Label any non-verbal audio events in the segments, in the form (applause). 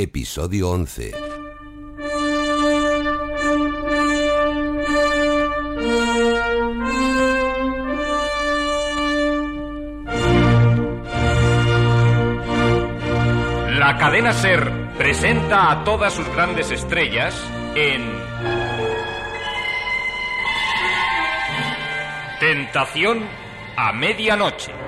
Episodio 11. La cadena Ser presenta a todas sus grandes estrellas en Tentación a medianoche.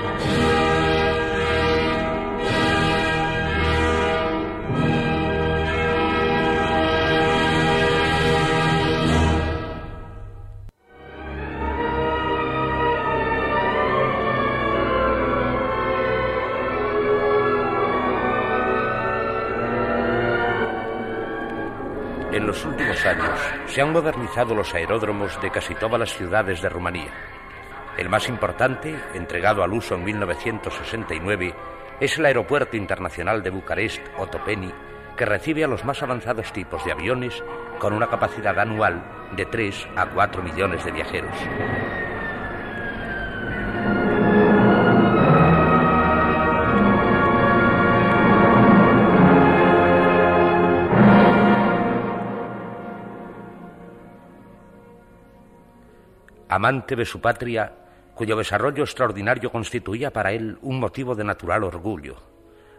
En los últimos años se han modernizado los aeródromos de casi todas las ciudades de Rumanía. El más importante, entregado al uso en 1969, es el Aeropuerto Internacional de Bucarest, Otopeni, que recibe a los más avanzados tipos de aviones con una capacidad anual de 3 a 4 millones de viajeros. Amante de su patria, cuyo desarrollo extraordinario constituía para él un motivo de natural orgullo.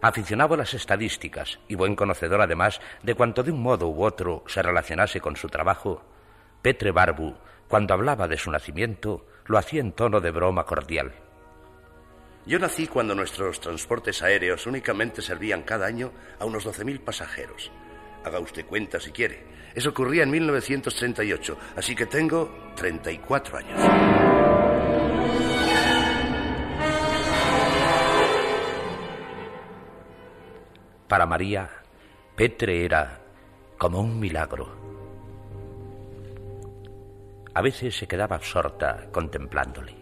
Aficionado a las estadísticas y buen conocedor además de cuanto de un modo u otro se relacionase con su trabajo, Petre Barbu, cuando hablaba de su nacimiento, lo hacía en tono de broma cordial. Yo nací cuando nuestros transportes aéreos únicamente servían cada año a unos 12.000 pasajeros. Haga usted cuenta si quiere. Eso ocurría en 1938, así que tengo 34 años. Para María, Petre era como un milagro. A veces se quedaba absorta contemplándole,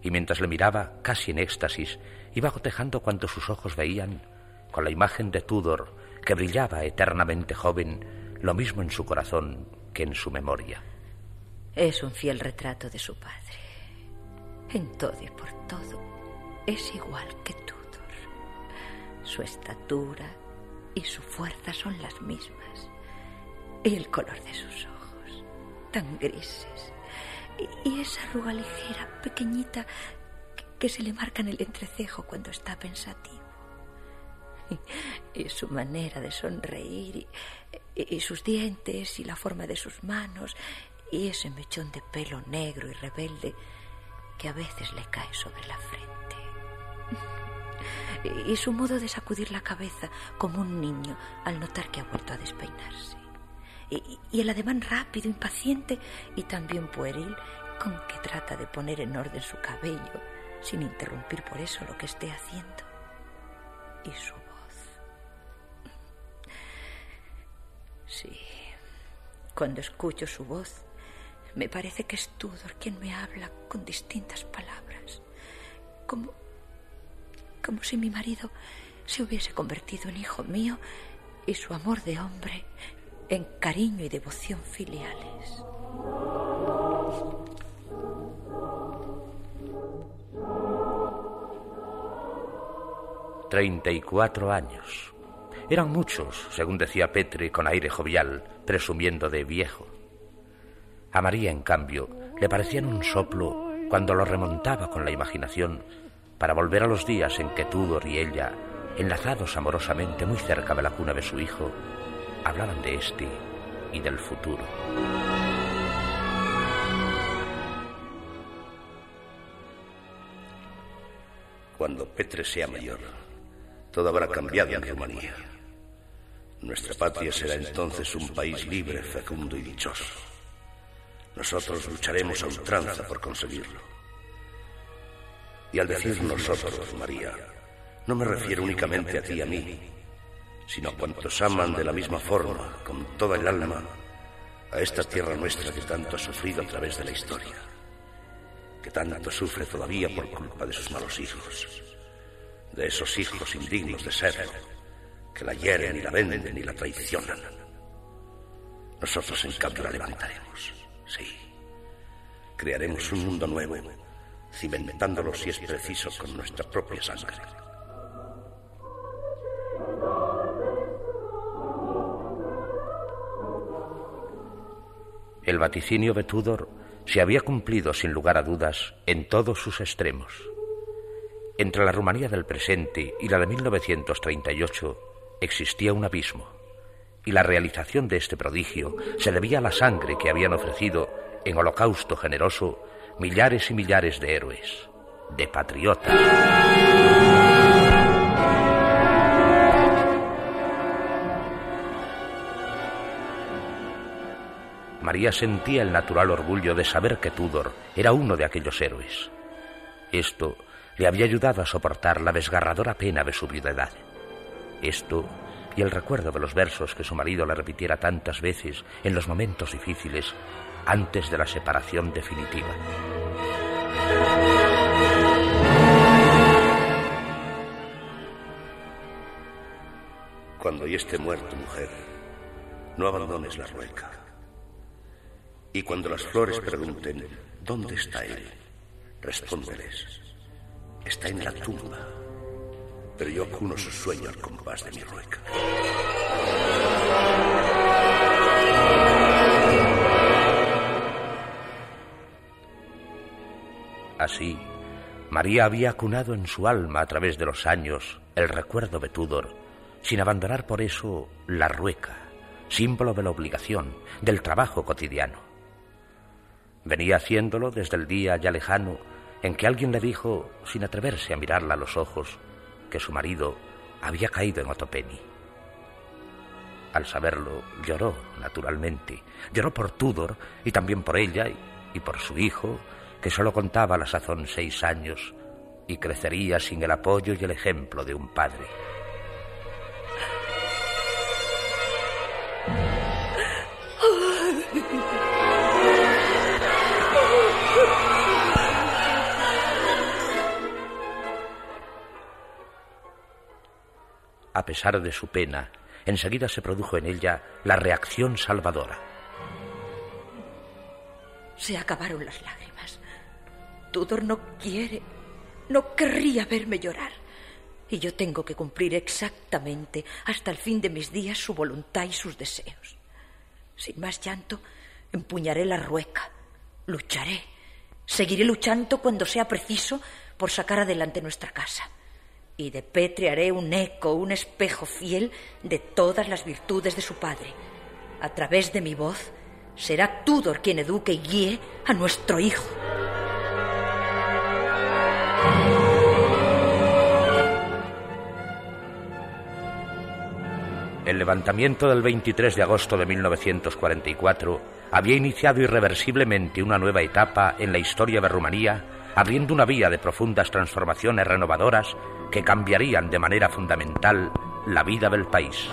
y mientras le miraba, casi en éxtasis, iba gotejando cuanto sus ojos veían, con la imagen de Tudor, que brillaba eternamente joven, lo mismo en su corazón que en su memoria. Es un fiel retrato de su padre. En todo y por todo es igual que Tudor. Su estatura y su fuerza son las mismas. Y el color de sus ojos, tan grises. Y, esa arruga ligera, pequeñita, que, que se le marca en el entrecejo cuando está pensativo. Y, (laughs) y su manera de sonreír, y, y, y sus dientes, y la forma de sus manos, y ese mechón de pelo negro y rebelde que a veces le cae sobre la frente. (laughs) Y su modo de sacudir la cabeza como un niño al notar que ha vuelto a despeinarse. Y, y el ademán rápido, impaciente y también pueril con que trata de poner en orden su cabello sin interrumpir por eso lo que esté haciendo. Y su Sí, cuando escucho su voz, me parece que es Tudor quien me habla con distintas palabras, como, como si mi marido se hubiese convertido en hijo mío y su amor de hombre en cariño y devoción filiales. Treinta y cuatro años. Eran muchos, según decía Petre con aire jovial, presumiendo de viejo. A María, en cambio, le parecían un soplo cuando lo remontaba con la imaginación para volver a los días en que Tudor y ella, enlazados amorosamente muy cerca de la cuna de su hijo, hablaban de este y del futuro. Cuando Petre sea mayor, todo habrá cambiado en Rumanía. Nuestra patria será entonces un país libre, fecundo y dichoso. Nosotros lucharemos a ultranza por conseguirlo. Y al decir nosotros, María, no me refiero únicamente a ti y a mí, sino a cuantos aman de la misma forma, con toda el alma, a esta tierra nuestra que tanto ha sufrido a través de la historia, que tanto sufre todavía por culpa de sus malos hijos, de esos hijos indignos de ser, que la hieren y la venden y la traicionan. Nosotros en cambio la levantaremos, sí. Crearemos un mundo nuevo, cimentándolo si es preciso con nuestra propia sangre. El vaticinio de Tudor se había cumplido sin lugar a dudas en todos sus extremos. Entre la Rumanía del presente y la de 1938 existía un abismo, y la realización de este prodigio se debía a la sangre que habían ofrecido en holocausto generoso millares y millares de héroes, de patriotas. María sentía el natural orgullo de saber que Tudor era uno de aquellos héroes. Esto le había ayudado a soportar la desgarradora pena de su viudedad. Esto y el recuerdo de los versos que su marido le repitiera tantas veces en los momentos difíciles antes de la separación definitiva. Cuando esté muerto, mujer, no abandones la rueca. Y cuando las flores pregunten, ¿dónde está él? Respóndeles, está en la tumba, pero yo cuno su sueño al compás de mi rueca. Así, María había cunado en su alma a través de los años el recuerdo de Tudor, sin abandonar por eso la rueca, símbolo de la obligación, del trabajo cotidiano. Venía haciéndolo desde el día ya lejano en que alguien le dijo, sin atreverse a mirarla a los ojos, que su marido había caído en Otopeni. Al saberlo, lloró, naturalmente. Lloró por Tudor y también por ella y por su hijo, que solo contaba a la sazón seis años y crecería sin el apoyo y el ejemplo de un padre. (laughs) A pesar de su pena, enseguida se produjo en ella la reacción salvadora. Se acabaron las lágrimas. Tudor no quiere, no querría verme llorar. Y yo tengo que cumplir exactamente hasta el fin de mis días su voluntad y sus deseos. Sin más llanto, empuñaré la rueca, lucharé, seguiré luchando cuando sea preciso por sacar adelante nuestra casa. Y de Petre haré un eco, un espejo fiel de todas las virtudes de su padre. A través de mi voz será Tudor quien eduque y guíe a nuestro hijo. El levantamiento del 23 de agosto de 1944 había iniciado irreversiblemente una nueva etapa en la historia de Rumanía, abriendo una vía de profundas transformaciones renovadoras que cambiarían de manera fundamental la vida del país.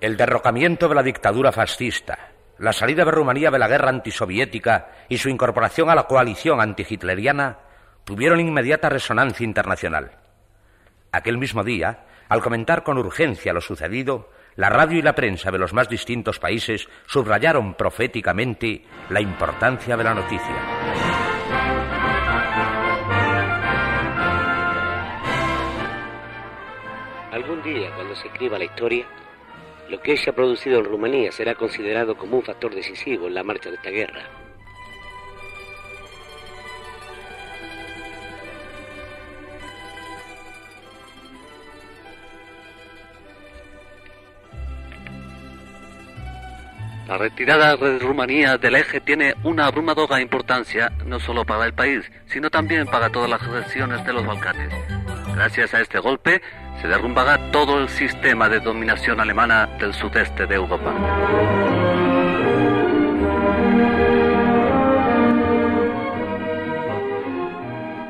El derrocamiento de la dictadura fascista, la salida de Rumanía de la guerra antisoviética y su incorporación a la coalición antihitleriana tuvieron inmediata resonancia internacional. Aquel mismo día, al comentar con urgencia lo sucedido, la radio y la prensa de los más distintos países subrayaron proféticamente la importancia de la noticia. Algún día, cuando se escriba la historia, lo que se ha producido en Rumanía será considerado como un factor decisivo en la marcha de esta guerra. La retirada de Rumanía del eje tiene una abrumadora importancia no solo para el país, sino también para todas las regiones de los Balcanes. Gracias a este golpe se derrumbará todo el sistema de dominación alemana del sudeste de Europa.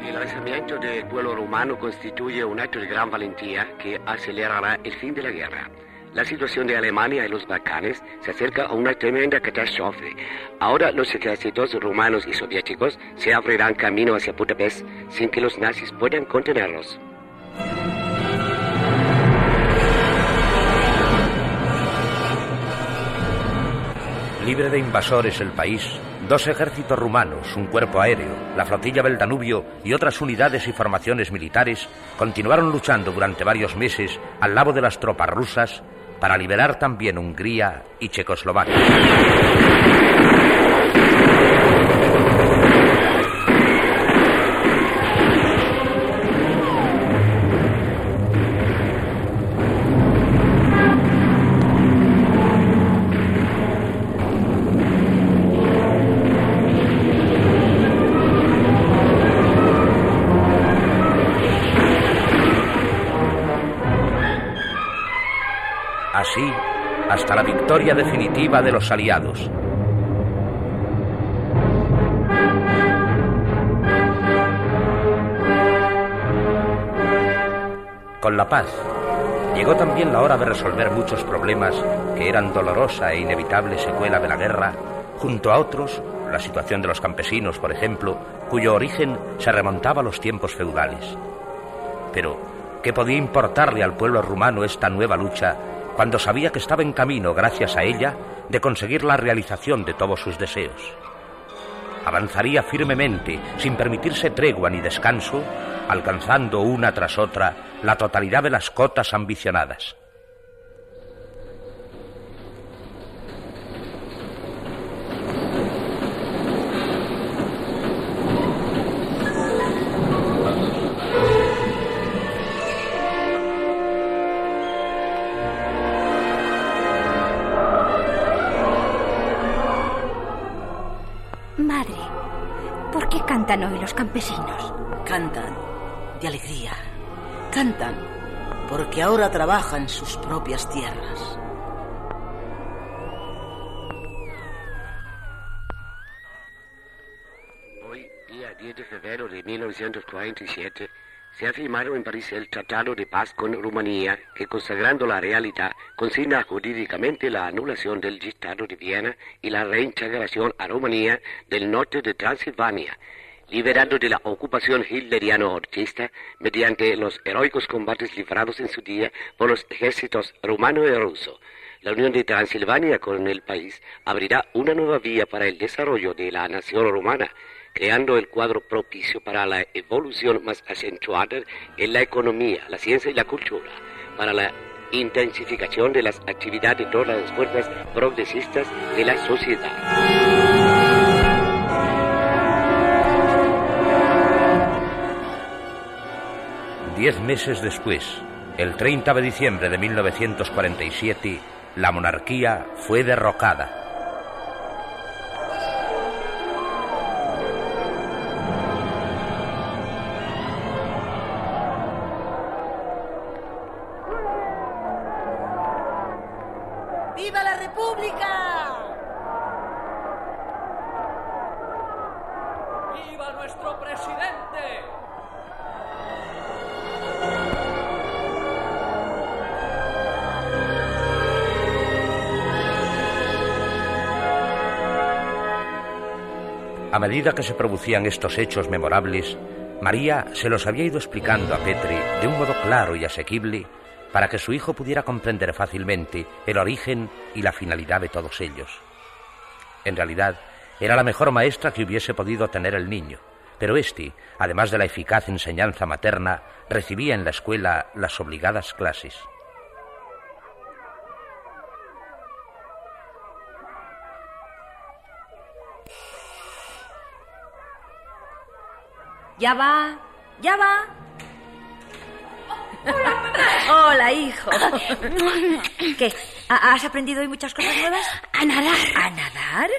El lanzamiento del pueblo rumano constituye un acto de gran valentía que acelerará el fin de la guerra. La situación de Alemania y los Balcanes se acerca a una tremenda catástrofe. Ahora los ejércitos rumanos y soviéticos se abrirán camino hacia Budapest sin que los nazis puedan contenerlos. Libre de invasores el país, dos ejércitos rumanos, un cuerpo aéreo, la flotilla del Danubio y otras unidades y formaciones militares continuaron luchando durante varios meses al lado de las tropas rusas para liberar también Hungría y Checoslovaquia. Hasta la victoria definitiva de los aliados. Con la paz, llegó también la hora de resolver muchos problemas que eran dolorosa e inevitable secuela de la guerra, junto a otros, la situación de los campesinos, por ejemplo, cuyo origen se remontaba a los tiempos feudales. Pero, ¿qué podía importarle al pueblo rumano esta nueva lucha cuando sabía que estaba en camino, gracias a ella, de conseguir la realización de todos sus deseos. Avanzaría firmemente, sin permitirse tregua ni descanso, alcanzando una tras otra la totalidad de las cotas ambicionadas. ¿Por qué cantan hoy los campesinos? Cantan de alegría. Cantan porque ahora trabajan sus propias tierras. Hoy, día 10 de febrero de 1947, se ha firmado en París el Tratado de Paz con Rumanía, que consagrando la realidad, consigna jurídicamente la anulación del Dictado de Viena y la reintegración a Rumanía del norte de Transilvania, liberando de la ocupación hitleriano-orchista mediante los heroicos combates librados en su día por los ejércitos rumano y ruso. La unión de Transilvania con el país abrirá una nueva vía para el desarrollo de la nación rumana, creando el cuadro propicio para la evolución más acentuada en la economía, la ciencia y la cultura, para la intensificación de las actividades de todas las fuerzas progresistas de la sociedad. Diez meses después, el 30 de diciembre de 1947, la monarquía fue derrocada. ¡Viva la República! ¡Viva nuestro presidente! A medida que se producían estos hechos memorables, María se los había ido explicando a Petri de un modo claro y asequible para que su hijo pudiera comprender fácilmente el origen y la finalidad de todos ellos. En realidad, era la mejor maestra que hubiese podido tener el niño, pero éste, además de la eficaz enseñanza materna, recibía en la escuela las obligadas clases. Ya va, ya va. Hola, (laughs) hijo. (laughs) ¿Qué? ¿Has aprendido hoy muchas cosas nuevas? A nadar. ¿A nadar?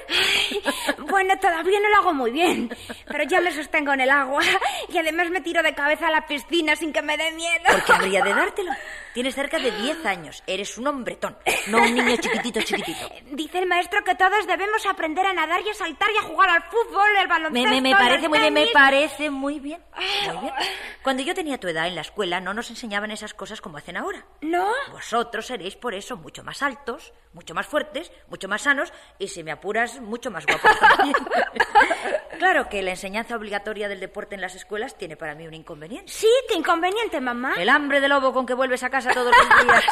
Bueno, todavía no lo hago muy bien, pero ya me sostengo en el agua y además me tiro de cabeza a la piscina sin que me dé miedo. ¿Por qué habría de dártelo? Tienes cerca de 10 años. Eres un hombretón, no un niño chiquitito, chiquitito. Dice el maestro que todos debemos aprender a nadar y a saltar y a jugar al fútbol, el baloncesto. Me, me, me parece muy bien, me parece muy bien. Muy bien. Cuando yo tenía tu edad en la escuela no nos enseñaban esas cosas como hacen ahora. ¿No? Vosotros seréis por eso mucho más altos, mucho más fuertes, mucho más sanos y, si me apuras, mucho más guapos también. (laughs) claro que la enseñanza obligatoria del deporte en las escuelas tiene para mí un inconveniente. Sí, qué inconveniente, mamá. El hambre de lobo con que vuelves a casa todos los días.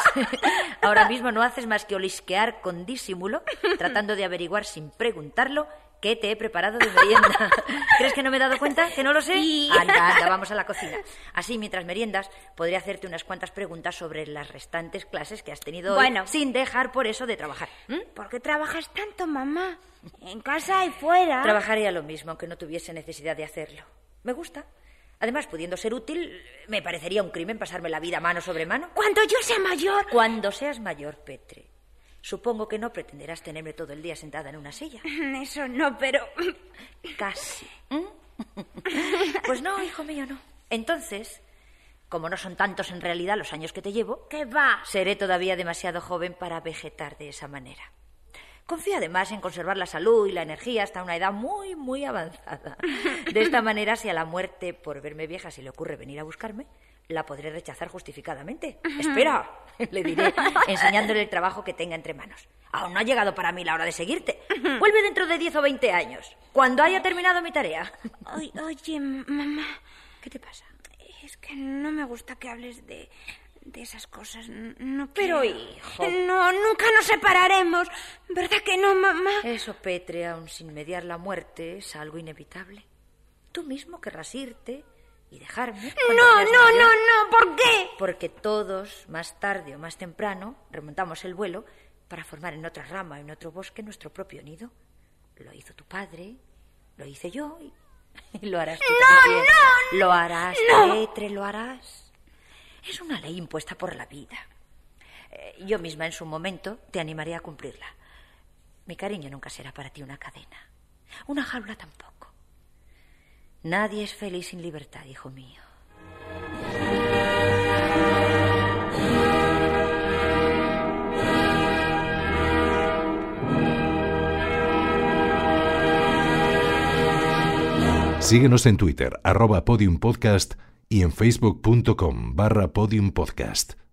(laughs) Ahora mismo no haces más que olisquear con disimulo, tratando de averiguar sin preguntarlo qué te he preparado de merienda. (laughs) ¿Crees que no me he dado cuenta? ¿Que no lo sé? Sí. Anda, anda, vamos a la cocina. Así, mientras meriendas, podría hacerte unas cuantas preguntas sobre las restantes clases que has tenido hoy, Bueno. sin dejar por eso de trabajar. ¿m? ¿Por qué trabajas tanto, mamá? En casa y fuera. Trabajaría lo mismo, aunque no tuviese necesidad de hacerlo. Me gusta. Además, pudiendo ser útil, me parecería un crimen pasarme la vida mano sobre mano. Cuando yo sea mayor. Cuando seas mayor, Petre, supongo que no pretenderás tenerme todo el día sentada en una silla. (laughs) Eso no, pero... (laughs) Casi. ¿Mm? (laughs) Pues no, hijo mío, no. Entonces, como no son tantos en realidad los años que te llevo, ¿Qué va? seré todavía demasiado joven para vegetar de esa manera. Confío además en conservar la salud y la energía hasta una edad muy, muy avanzada. De esta manera, si a la muerte por verme vieja se le ocurre venir a buscarme, la podré rechazar justificadamente. Espera, (laughs) le diré, (laughs) enseñándole el trabajo que tenga entre manos. Aún no ha llegado para mí la hora de seguirte. Vuelve dentro de 10 o 20 años, cuando haya terminado mi tarea. (laughs) Oy- Oye, mamá, ¿Qué te pasa? es que no me gusta que hables de, de esas cosas. No Pero, hijo. No, nunca nos separaremos. ¿Verdad que no, mamá? Eso, Petre, aun sin mediar la muerte, es algo inevitable. Tú mismo querrás irte y dejarme. No, no, no, no. ¿Por qué? Porque todos, más tarde o más temprano, remontamos el vuelo para formar en otra rama, en otro bosque, nuestro propio nido. Lo hizo tu padre, lo hice yo y, y (laughs) lo harás tú No, también. no, Lo harás, no. Petre, lo harás. Es una ley impuesta por la vida. Eh, yo misma en su momento te animaré a cumplirla. Mi cariño nunca será para ti una cadena. Una jaula tampoco. Nadie es feliz sin libertad, hijo mío. Síguenos en Twitter, arroba podiumpodcast y en facebook.com barra podiumpodcast.